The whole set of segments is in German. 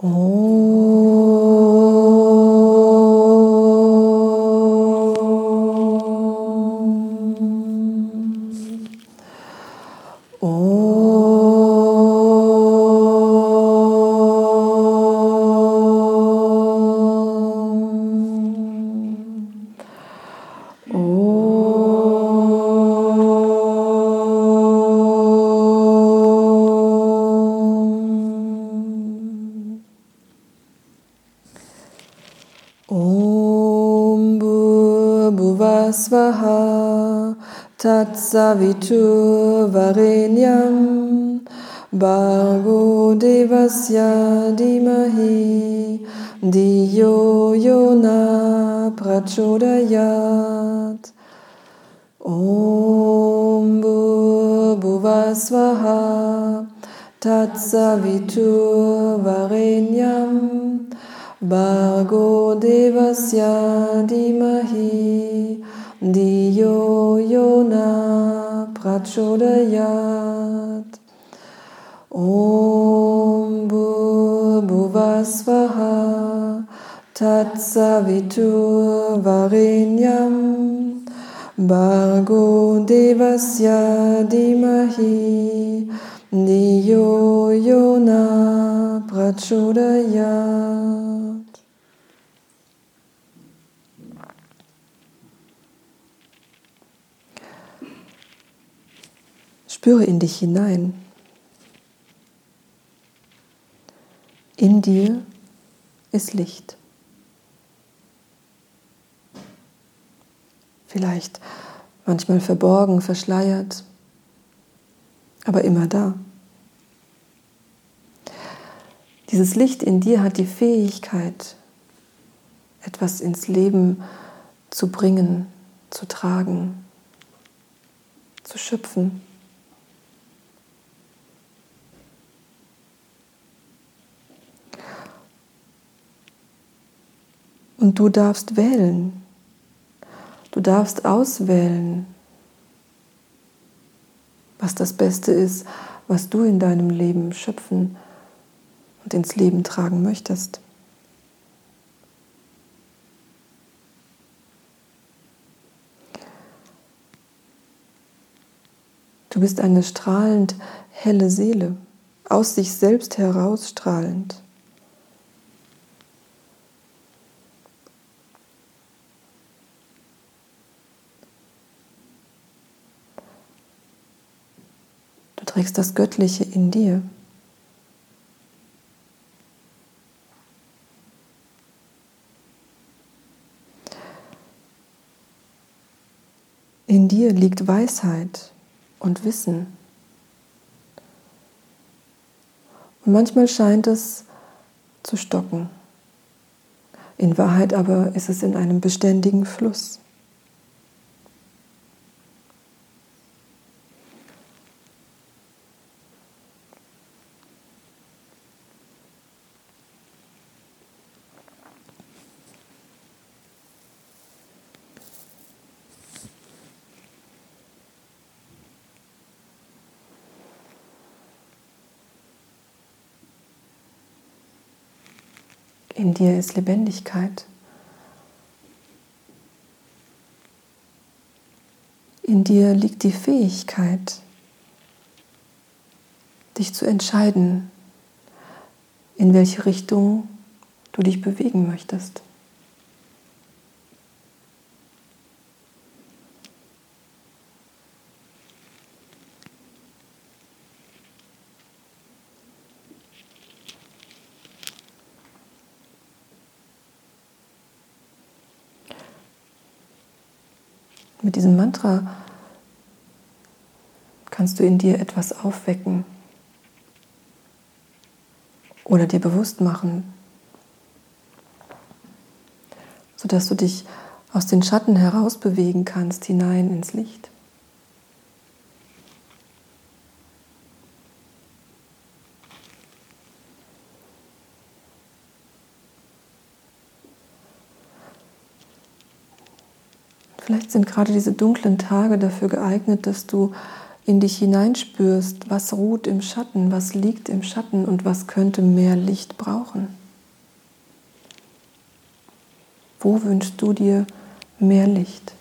Svaha Tatsavitur Varenyam Bargo Devasya Dimahi Diyo Yona Prachodayat Om Bhuvasvaha Tatsavitur Varenyam Bargo Devasya Dimahi Diyo Yona Prachodayat. Om Bhuvasvaha Tatsavitur Varenyam Bargo Devasya Dimahi Diyo Yona Prachodayat Spüre in dich hinein. In dir ist Licht. Vielleicht manchmal verborgen, verschleiert, aber immer da. Dieses Licht in dir hat die Fähigkeit, etwas ins Leben zu bringen, zu tragen, zu schöpfen. Und du darfst wählen. Du darfst auswählen, was das Beste ist, was du in deinem Leben schöpfen und ins Leben tragen möchtest. Du bist eine strahlend helle Seele, aus sich selbst herausstrahlend. Trägst das Göttliche in dir. In dir liegt Weisheit und Wissen. Und manchmal scheint es zu stocken. In Wahrheit aber ist es in einem beständigen Fluss. In dir ist Lebendigkeit. In dir liegt die Fähigkeit, dich zu entscheiden, in welche Richtung du dich bewegen möchtest. Mit diesem Mantra kannst du in dir etwas aufwecken oder dir bewusst machen, sodass du dich aus den Schatten herausbewegen kannst hinein ins Licht. Vielleicht sind gerade diese dunklen Tage dafür geeignet, dass du in dich hineinspürst, was ruht im Schatten, was liegt im Schatten und was könnte mehr Licht brauchen. Wo wünschst du dir mehr Licht?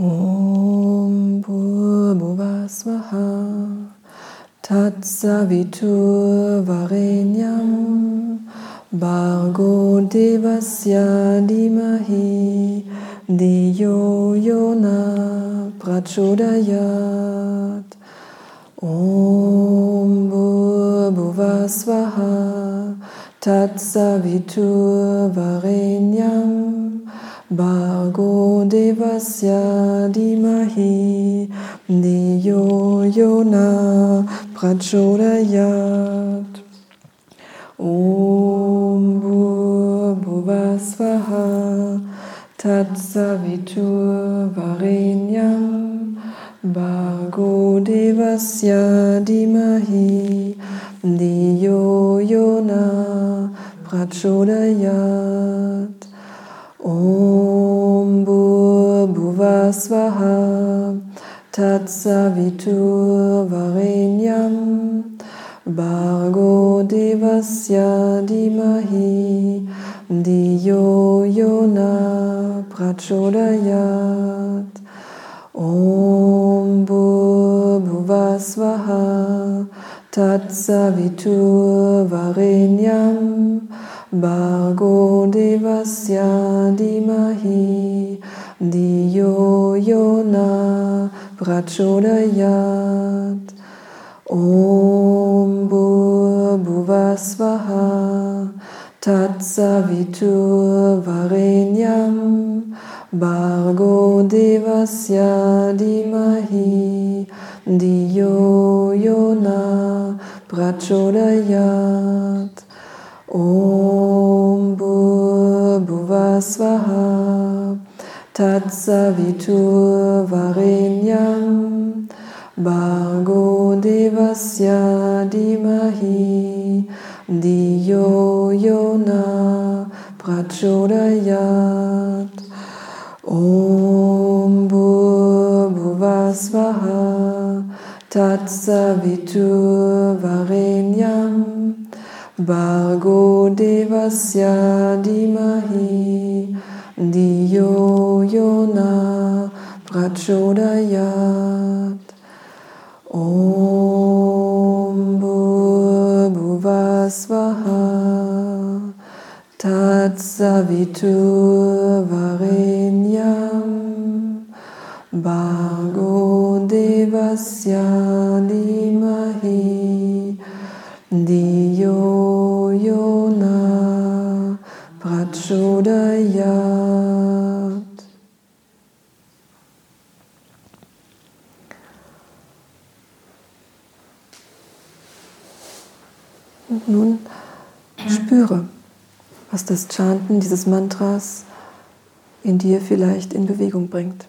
Om Bhuvasvaha Tatsavitur Varenyam Bargo Devasya Dimahi Diyo Yona Prachodayat Om Bhuvasvaha Tatsavitur Varenyam Bargo Devasya Dimahi Diyo Yona Prachodayat Om Bhuvasvaha Tatsavitur Varenyam Bargo Devasya Dimahi Diyo Yona Prachodayat Om Bhuvasvaha Tatsavitur Varenyam Bargo Devasya Dimahi Diyo Yona Prachodayat Om Bhuvasvaha Tatsavitur Varenyam Bargo Devasya Dimahi Diyo Yona Prachodayat. Om Bhuvasvaha Tatsavitur Varenyam. Bargo Devasya Dimahi Diyo Yona Prachodayat Om Bhuvasvaha Tatsavitur Varenyam Bargo Devasya Dimahi Diyo Yona Prachodayat Om Bhuvasvaha Tatsavitur Varenyam Bargo Devasya Dimahi Diyo Yona Prachodayat Om Bhuvasvaha Tatsavitur Varenyam. Bargo Devasya Dimahi Diyo Yona Prachodayat Und nun spüre, was das Chanten dieses Mantras in dir vielleicht in Bewegung bringt.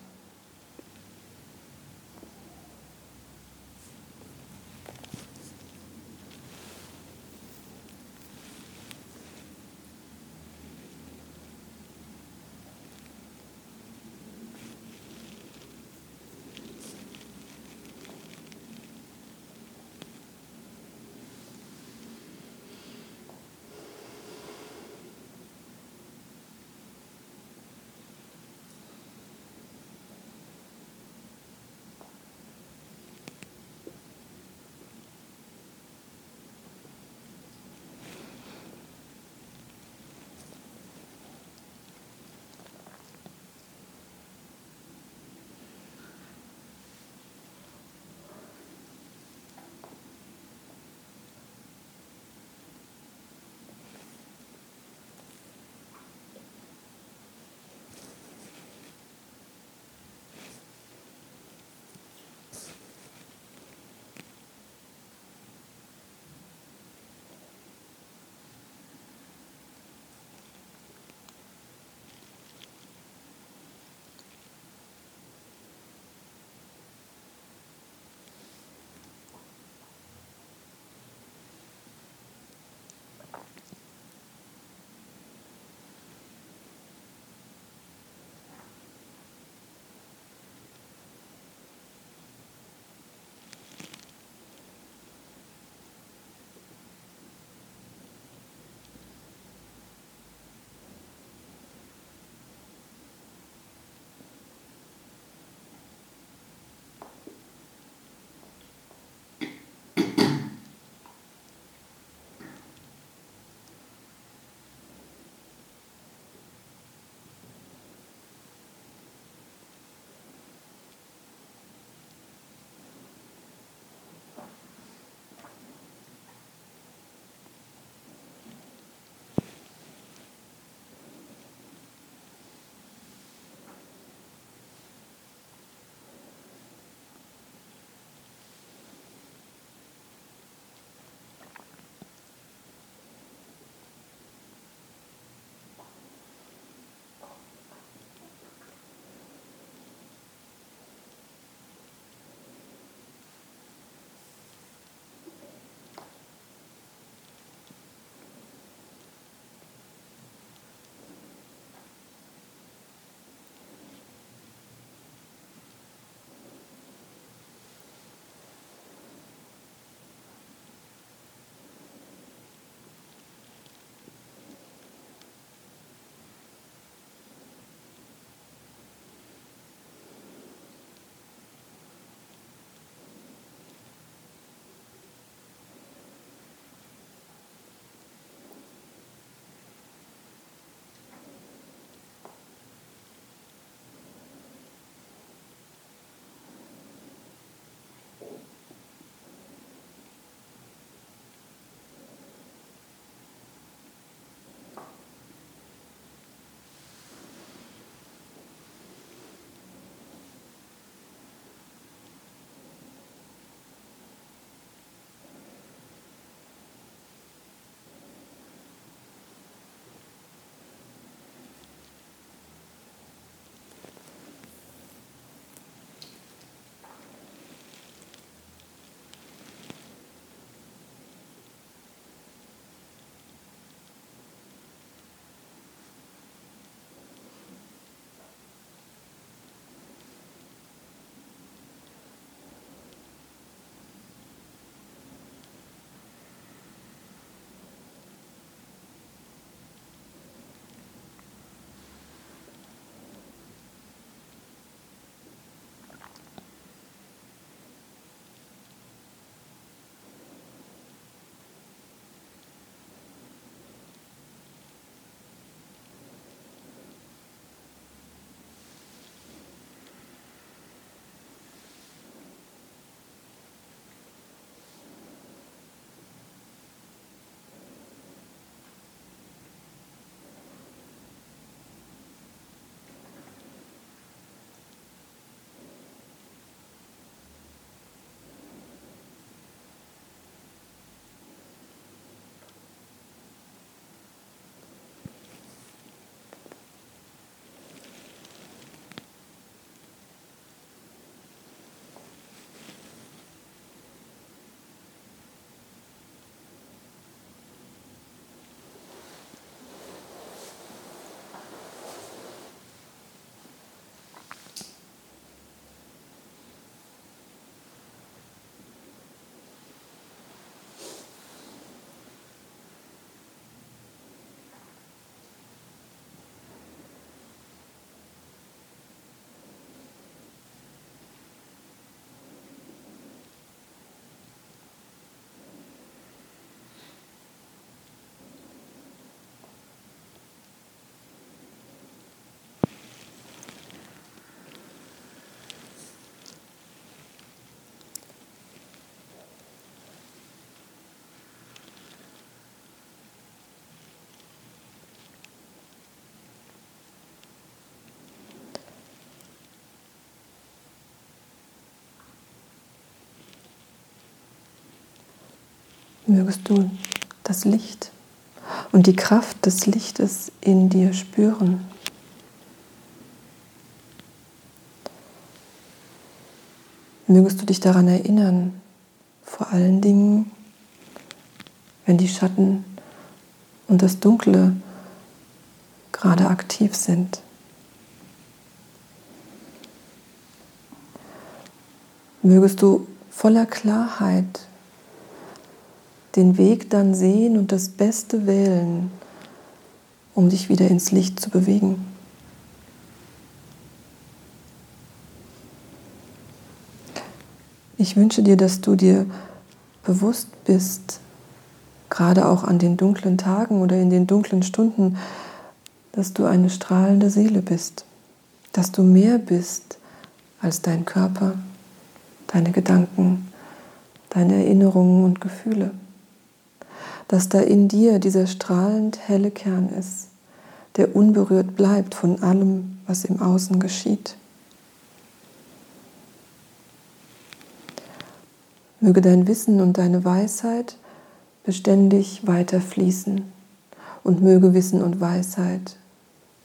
you mögest du das Licht und die Kraft des Lichtes in dir spüren. Mögest du dich daran erinnern, vor allen Dingen, wenn die Schatten und das Dunkle gerade aktiv sind. Mögest du voller Klarheit den Weg dann sehen und das Beste wählen, um dich wieder ins Licht zu bewegen. Ich wünsche dir, dass du dir bewusst bist, gerade auch an den dunklen Tagen oder in den dunklen Stunden, dass du eine strahlende Seele bist, dass du mehr bist als dein Körper, deine Gedanken, deine Erinnerungen und Gefühle dass da in dir dieser strahlend helle Kern ist, der unberührt bleibt von allem, was im Außen geschieht. Möge dein Wissen und deine Weisheit beständig weiter fließen und möge Wissen und Weisheit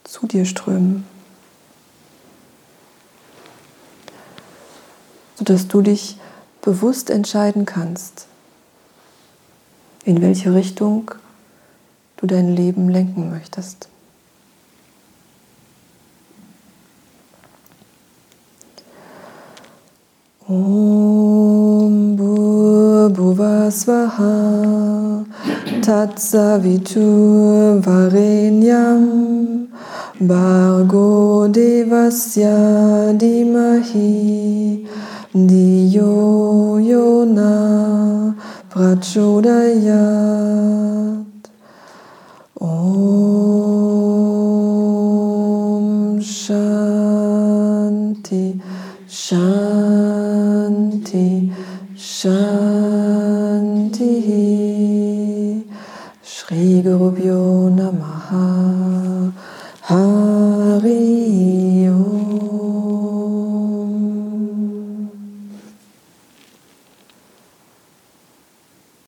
zu dir strömen, sodass du dich bewusst entscheiden kannst, in welche Richtung du dein Leben lenken möchtest. Om Bhuvasvaha Tatsavitur Varenyam Bargo Devasya Dimahi Diyo Prachodayat Om Shanti Shanti Shanti. Shri Guru Namaha